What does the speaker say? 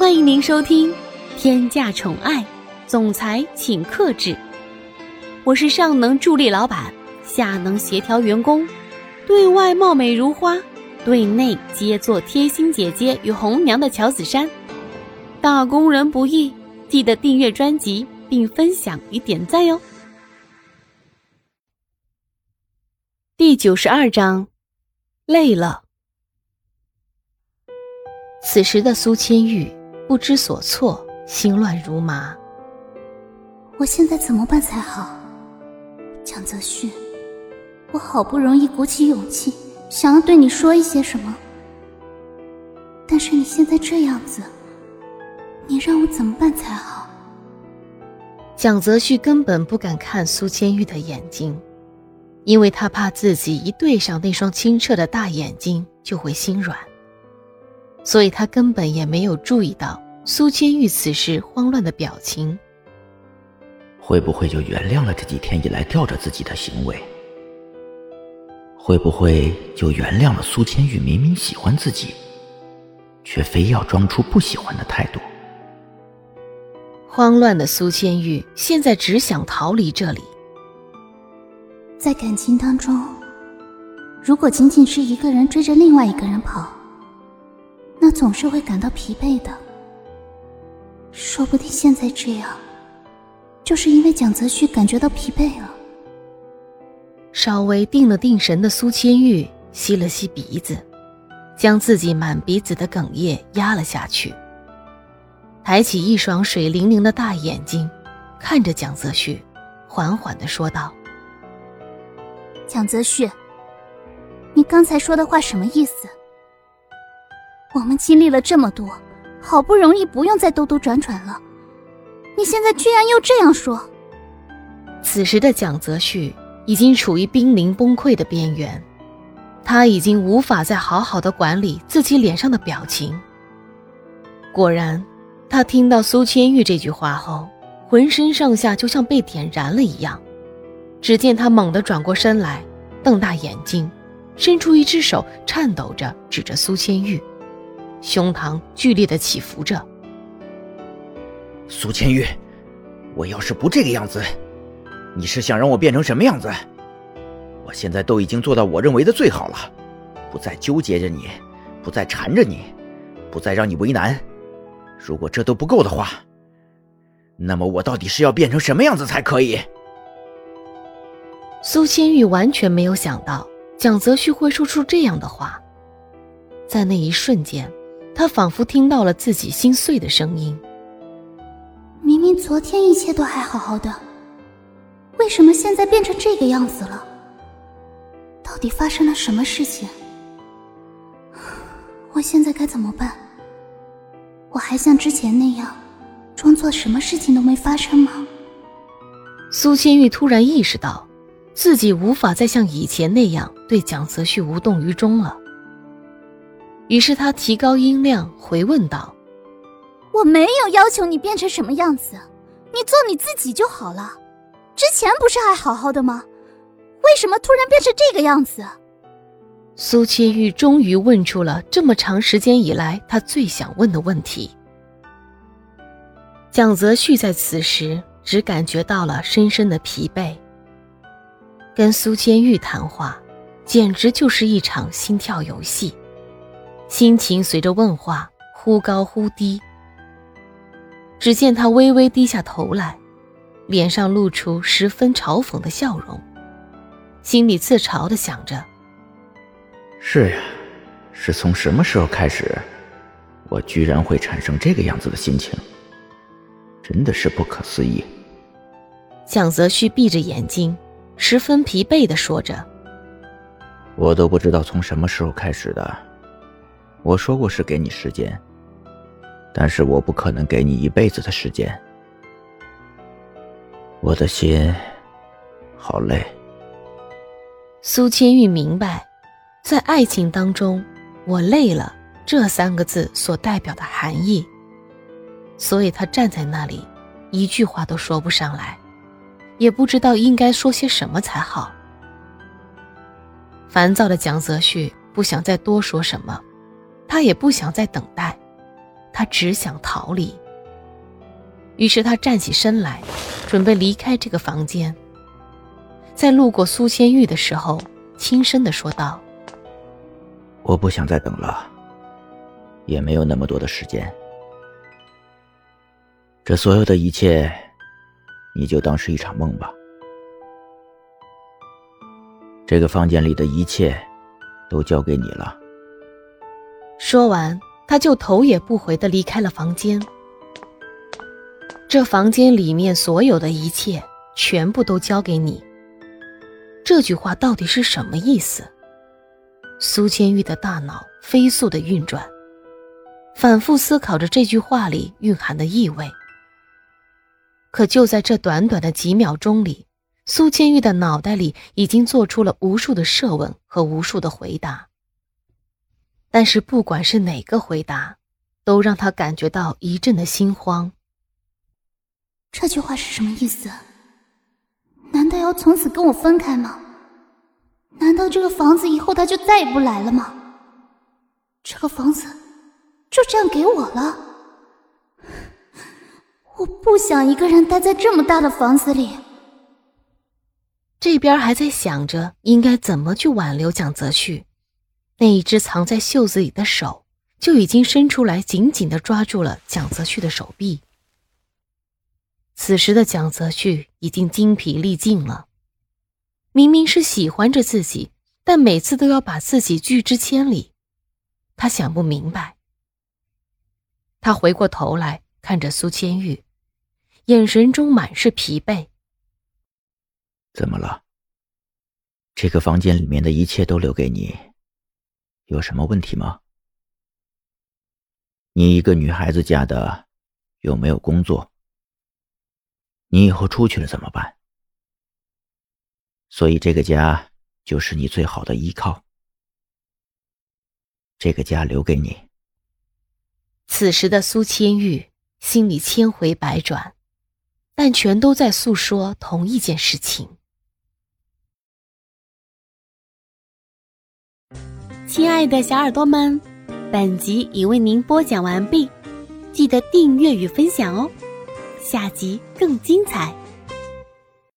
欢迎您收听《天价宠爱总裁请克制》，我是上能助力老板，下能协调员工，对外貌美如花，对内皆做贴心姐姐与红娘的乔子珊。打工人不易，记得订阅专辑并分享与点赞哟。第九十二章，累了。此时的苏千玉不知所措，心乱如麻。我现在怎么办才好？蒋泽旭，我好不容易鼓起勇气，想要对你说一些什么，但是你现在这样子，你让我怎么办才好？蒋泽旭根本不敢看苏千玉的眼睛。因为他怕自己一对上那双清澈的大眼睛就会心软，所以他根本也没有注意到苏千玉此时慌乱的表情。会不会就原谅了这几天以来吊着自己的行为？会不会就原谅了苏千玉明明喜欢自己，却非要装出不喜欢的态度？慌乱的苏千玉现在只想逃离这里。在感情当中，如果仅仅是一个人追着另外一个人跑，那总是会感到疲惫的。说不定现在这样，就是因为蒋泽旭感觉到疲惫了。稍微定了定神的苏千玉吸了吸鼻子，将自己满鼻子的哽咽压了下去，抬起一双水灵灵的大眼睛，看着蒋泽旭，缓缓的说道。蒋泽旭，你刚才说的话什么意思？我们经历了这么多，好不容易不用再兜兜转转了，你现在居然又这样说。此时的蒋泽旭已经处于濒临崩溃的边缘，他已经无法再好好的管理自己脸上的表情。果然，他听到苏千玉这句话后，浑身上下就像被点燃了一样。只见他猛地转过身来，瞪大眼睛，伸出一只手，颤抖着指着苏千玉，胸膛剧烈的起伏着。苏千玉，我要是不这个样子，你是想让我变成什么样子？我现在都已经做到我认为的最好了，不再纠结着你，不再缠着你，不再让你为难。如果这都不够的话，那么我到底是要变成什么样子才可以？苏千玉完全没有想到蒋泽旭会说出这样的话，在那一瞬间，他仿佛听到了自己心碎的声音。明明昨天一切都还好好的，为什么现在变成这个样子了？到底发生了什么事情？我现在该怎么办？我还像之前那样，装作什么事情都没发生吗？苏千玉突然意识到。自己无法再像以前那样对蒋泽旭无动于衷了，于是他提高音量回问道：“我没有要求你变成什么样子，你做你自己就好了。之前不是还好好的吗？为什么突然变成这个样子？”苏千玉终于问出了这么长时间以来他最想问的问题。蒋泽旭在此时只感觉到了深深的疲惫。跟苏千玉谈话，简直就是一场心跳游戏，心情随着问话忽高忽低。只见他微微低下头来，脸上露出十分嘲讽的笑容，心里自嘲的想着：“是呀，是从什么时候开始，我居然会产生这个样子的心情？真的是不可思议。”蒋泽旭闭着眼睛。十分疲惫的说着：“我都不知道从什么时候开始的。我说过是给你时间，但是我不可能给你一辈子的时间。我的心好累。”苏千玉明白，在爱情当中，“我累了”这三个字所代表的含义，所以他站在那里，一句话都说不上来。也不知道应该说些什么才好。烦躁的蒋泽旭不想再多说什么，他也不想再等待，他只想逃离。于是他站起身来，准备离开这个房间。在路过苏千玉的时候，轻声的说道：“我不想再等了，也没有那么多的时间。这所有的一切，你就当是一场梦吧。这个房间里的一切，都交给你了。”说完，他就头也不回的离开了房间。这房间里面所有的一切，全部都交给你。这句话到底是什么意思？苏千玉的大脑飞速的运转，反复思考着这句话里蕴含的意味。可就在这短短的几秒钟里，苏千玉的脑袋里已经做出了无数的设问和无数的回答。但是不管是哪个回答，都让他感觉到一阵的心慌。这句话是什么意思？难道要从此跟我分开吗？难道这个房子以后他就再也不来了吗？这个房子就这样给我了？我不想一个人待在这么大的房子里。这边还在想着应该怎么去挽留蒋泽旭，那一只藏在袖子里的手就已经伸出来，紧紧的抓住了蒋泽旭的手臂。此时的蒋泽旭已经精疲力尽了，明明是喜欢着自己，但每次都要把自己拒之千里，他想不明白。他回过头来看着苏千玉，眼神中满是疲惫。怎么了？这个房间里面的一切都留给你，有什么问题吗？你一个女孩子家的，又没有工作？你以后出去了怎么办？所以这个家就是你最好的依靠。这个家留给你。此时的苏千玉心里千回百转，但全都在诉说同一件事情。亲爱的小耳朵们，本集已为您播讲完毕，记得订阅与分享哦。下集更精彩。